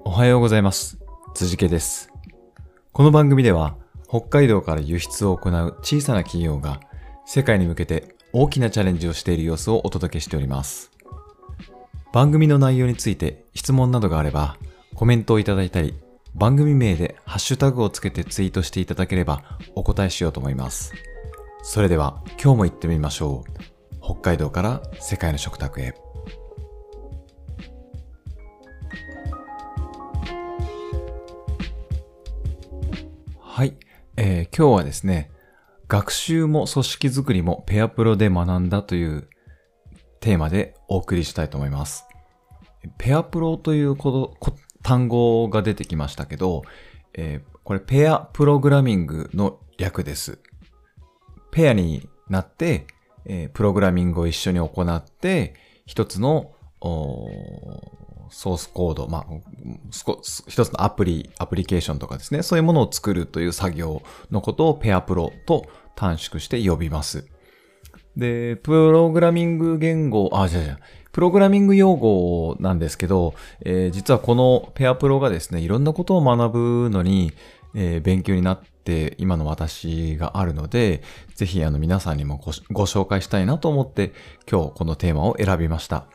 おはようございます。辻家です。この番組では北海道から輸出を行う小さな企業が世界に向けて大きなチャレンジをしている様子をお届けしております。番組の内容について質問などがあればコメントをいただいたり番組名でハッシュタグをつけてツイートしていただければお答えしようと思います。それでは今日も行ってみましょう。北海道から世界の食卓へ。はい、えー今日はですね、学習も組織づくりもペアプロで学んだというテーマでお送りしたいと思います。ペアプロということこ単語が出てきましたけど、えーこれペアプログラミングの略です。ペアになって、えープログラミングを一緒に行って、一つのソースコード、まあ、一つのアプリ、アプリケーションとかですね、そういうものを作るという作業のことをペアプロと短縮して呼びます。で、プログラミング言語、あ、じゃじゃプログラミング用語なんですけど、えー実はこのペアプロがですね、いろんなことを学ぶのに、えー勉強になって今の私があるので、ぜひあの皆さんにもご紹介したいなと思って今日このテーマを選びました。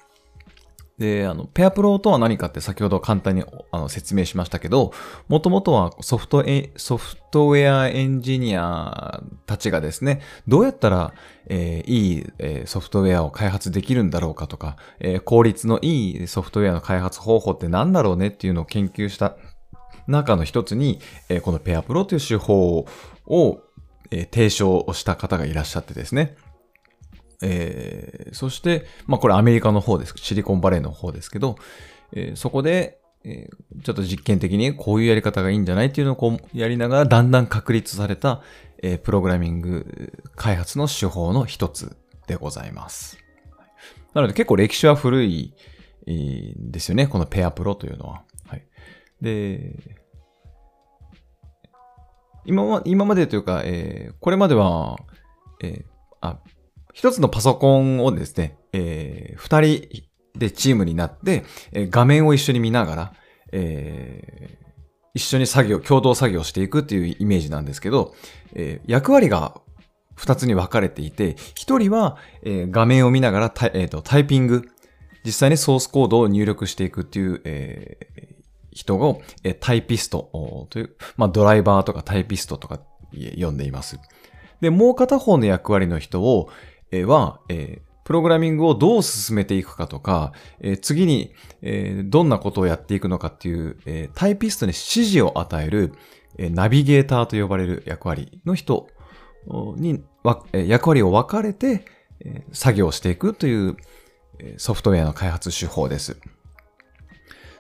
で、あの、ペアプロとは何かって先ほど簡単にあの説明しましたけど、もともとはソフトエ、ソフトウェアエンジニアたちがですね、どうやったら、えーいい、えーソフトウェアを開発できるんだろうかとか、えー効率のいいソフトウェアの開発方法って何だろうねっていうのを研究した中の一つに、えーこのペアプロという手法を、えー提唱をした方がいらっしゃってですね。えーそして、まあこれアメリカの方です。シリコンバレーの方ですけど、えーそこで、えーちょっと実験的にこういうやり方がいいんじゃないっていうのをこうやりながらだんだん確立された、えープログラミング開発の手法の一つでございます。なので結構歴史は古いですよね。このペアプロというのは。はい。で、今ま今までというか、えーこれまでは、えーあ、一つのパソコンをですね、えー二人でチームになって、えー画面を一緒に見ながら、えー一緒に作業、共同作業していくっていうイメージなんですけど、えー役割が二つに分かれていて、一人は、えー画面を見ながらタイ,、えーとタイピング、実際にソースコードを入力していくっていう、えー人を、えータイピストという、まあ、ドライバーとかタイピストとか呼んでいます。で、もう片方の役割の人を、は、えプログラミングをどう進めていくかとか、え次に、えどんなことをやっていくのかっていう、えタイピストに指示を与える、えナビゲーターと呼ばれる役割の人に、え役割を分かれて、え作業していくという、えソフトウェアの開発手法です。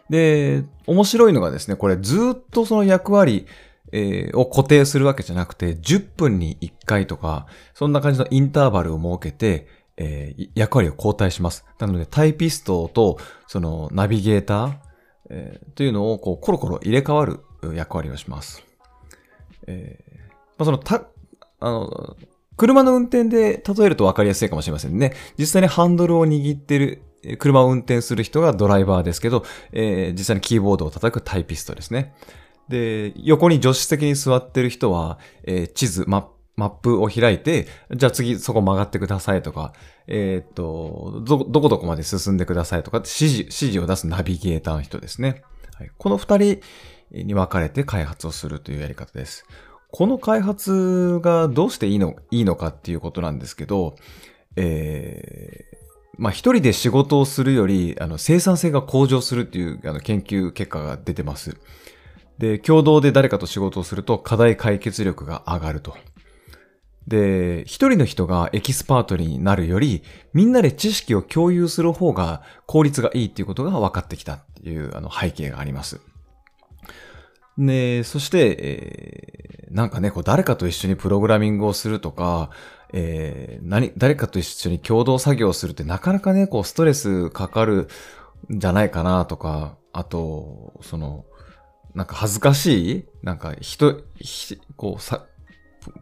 で、面白いのがですね、これずっとその役割、えーを固定するわけじゃなくて、10分に1回とか、そんな感じのインターバルを設けて、えー役割を交代します。なので、タイピストと、その、ナビゲーター、えーというのを、こう、コロコロ入れ替わる役割をします。えーまあ、その、た、あの、車の運転で例えると分かりやすいかもしれませんね。実際にハンドルを握ってる、車を運転する人がドライバーですけど、えー実際にキーボードを叩くタイピストですね。で、横に助手席に座ってる人は、えー地図、マップマップを開いて、じゃあ次そこ曲がってくださいとか、えーっと、ど、どこどこまで進んでくださいとかって指示、指示を出すナビゲーターの人ですね。はい、この二人に分かれて開発をするというやり方です。この開発がどうしていいの、いいのかっていうことなんですけど、えーまあ一人で仕事をするより、あの、生産性が向上するっていうあの研究結果が出てます。で、共同で誰かと仕事をすると課題解決力が上がると。で、一人の人がエキスパートになるより、みんなで知識を共有する方が効率がいいっていうことが分かってきたっていうあの背景があります。で、そして、えーなんかね、こう誰かと一緒にプログラミングをするとか、えー何、誰かと一緒に共同作業をするってなかなかね、こうストレスかかるんじゃないかなとか、あと、その、なんか恥ずかしい？なんか人、こうさ、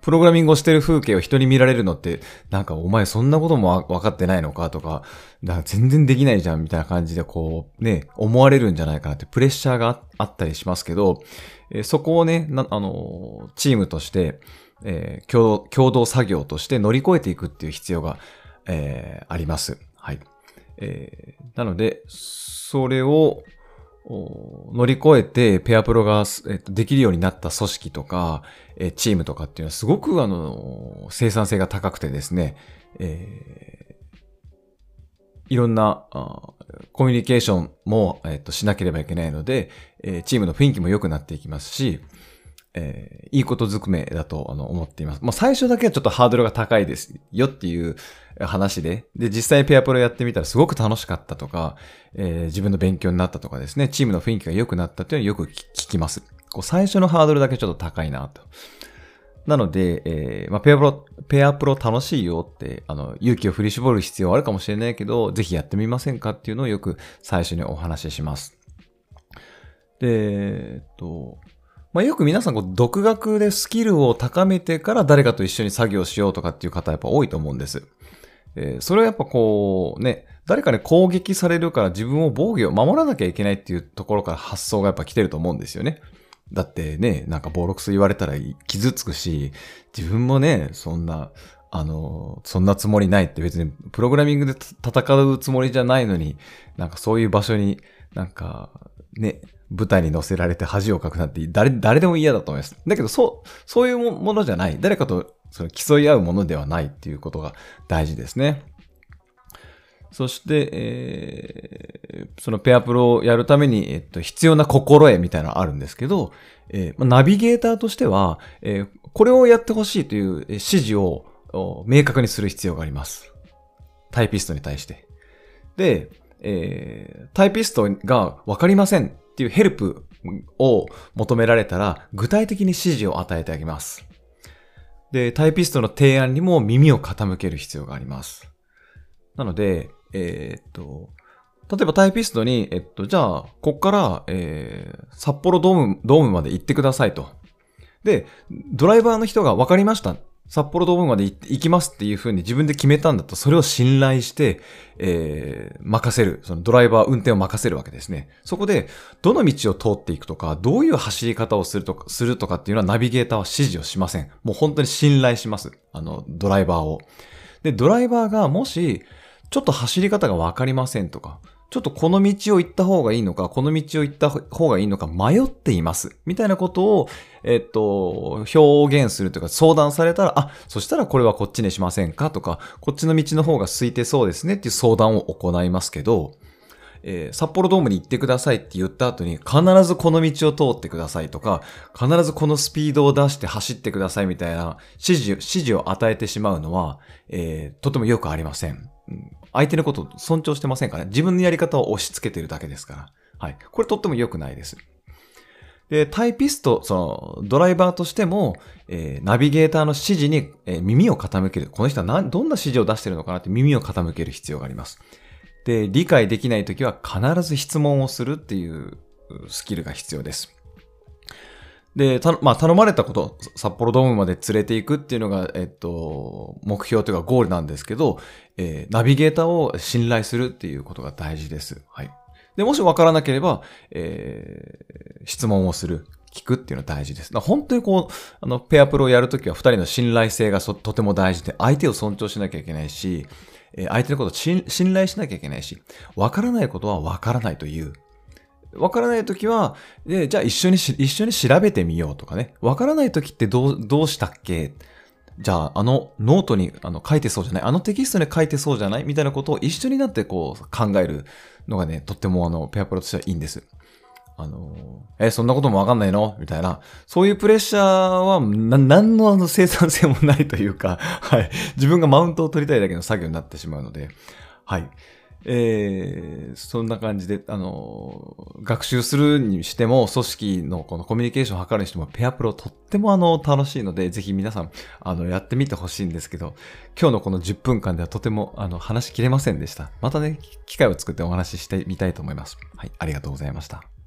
プログラミングをしてる風景を人に見られるのって、なんかお前そんなことも分かってないのかとか、だか全然できないじゃんみたいな感じでこう、ね、思われるんじゃないかなってプレッシャーがあったりしますけど、え、そこをね、あの、チームとして、えー、共同、共同作業として乗り越えていくっていう必要が、えー、あります。はい。えー、なので、それを、乗り越えてペアプロが、えっと、できるようになった組織とか、えチームとかっていうのはすごくあの、生産性が高くてですね、えー、いろんなあコミュニケーションも、えっと、しなければいけないので、えチームの雰囲気も良くなっていきますし、えー、いいことずくめだとあの思っています。まあ、最初だけはちょっとハードルが高いですよっていう話で、で、実際にペアプロやってみたらすごく楽しかったとか、えー、自分の勉強になったとかですね、チームの雰囲気が良くなったっていうのはよく聞きます。こう最初のハードルだけちょっと高いなと。なので、えー、まあ、ペアプロ、ペアプロ楽しいよって、あの、勇気を振り絞る必要はあるかもしれないけど、ぜひやってみませんかっていうのをよく最初にお話しします。で、えっと、まあ、よく皆さんこう独学でスキルを高めてから誰かと一緒に作業しようとかっていう方やっぱ多いと思うんです。えー、それはやっぱこうね、誰かに攻撃されるから自分を防御を守らなきゃいけないっていうところから発想がやっぱ来てると思うんですよね。だってね、なんか暴力ス言われたら傷つくし、自分もね、そんな、あの、そんなつもりないって別にプログラミングで戦うつもりじゃないのに、なんかそういう場所になんかね、舞台に乗せられて恥をかくなんて誰、誰でも嫌だと思います。だけど、そう、そういうものじゃない。誰かとその競い合うものではないっていうことが大事ですね。そして、えー、そのペアプロをやるために、えっと、必要な心得みたいなのあるんですけど、えー、ナビゲーターとしては、えー、これをやってほしいという指示を明確にする必要があります。タイピストに対して。で、えー、タイピストがわかりませんっていうヘルプを求められたら、具体的に指示を与えてあげます。で、タイピストの提案にも耳を傾ける必要があります。なので、えー、っと、例えばタイピストに、えっと、じゃあ、こっから、えー、札幌ドーム、ドームまで行ってくださいと。で、ドライバーの人が分かりました。札幌ドームまで行きますっていう風に自分で決めたんだと、それを信頼して、えー、任せる。そのドライバー、運転を任せるわけですね。そこで、どの道を通っていくとか、どういう走り方をするとか、するとかっていうのはナビゲーターは指示をしません。もう本当に信頼します。あの、ドライバーを。で、ドライバーがもし、ちょっと走り方がわかりませんとか、ちょっとこの道を行った方がいいのか、この道を行った方がいいのか迷っています。みたいなことを、えっと、表現するというか相談されたら、あ、そしたらこれはこっちにしませんか？とか、こっちの道の方が空いてそうですねっていう相談を行いますけど、えー、札幌ドームに行ってくださいって言った後に、必ずこの道を通ってくださいとか、必ずこのスピードを出して走ってくださいみたいな指示、指示を与えてしまうのは、えー、とてもよくありません。相手のことを尊重してませんからね。自分のやり方を押し付けてるだけですから。はい。これとっても良くないです。で、タイピスト、その、ドライバーとしても、えー、ナビゲーターの指示に、えー、耳を傾ける。この人は何、どんな指示を出してるのかなって耳を傾ける必要があります。で、理解できないときは必ず質問をするっていうスキルが必要です。で、た、まあ、頼まれたこと、札幌ドームまで連れていくっていうのが、えっと、目標というかゴールなんですけど、えー、ナビゲーターを信頼するっていうことが大事です。はい。で、もし分からなければ、えー、質問をする。聞くっていうのは大事です。本当にこう、あの、ペアプロをやるときは二人の信頼性がとても大事で、相手を尊重しなきゃいけないし、え相手のことを信頼しなきゃいけないし、分からないことは分からないという。わからないときは、で、じゃあ一緒に一緒に調べてみようとかね。わからないときってどう、どうしたっけ？じゃあ、あのノートにあの書いてそうじゃない？あのテキストに書いてそうじゃない？みたいなことを一緒になってこう考えるのがね、とってもあの、ペアプロとしてはいいんです。あの、え、そんなこともわかんないの？みたいな。そういうプレッシャーは、な、何のあの生産性もないというか、はい。自分がマウントを取りたいだけの作業になってしまうので、はい。えー、そんな感じで、あの、学習するにしても、組織のこのコミュニケーションを図るにしても、ペアプロとってもあの、楽しいので、ぜひ皆さん、あの、やってみてほしいんですけど、今日のこの10分間ではとても、あの、話しきれませんでした。またね、機会を作ってお話ししてみたいと思います。はい、ありがとうございました。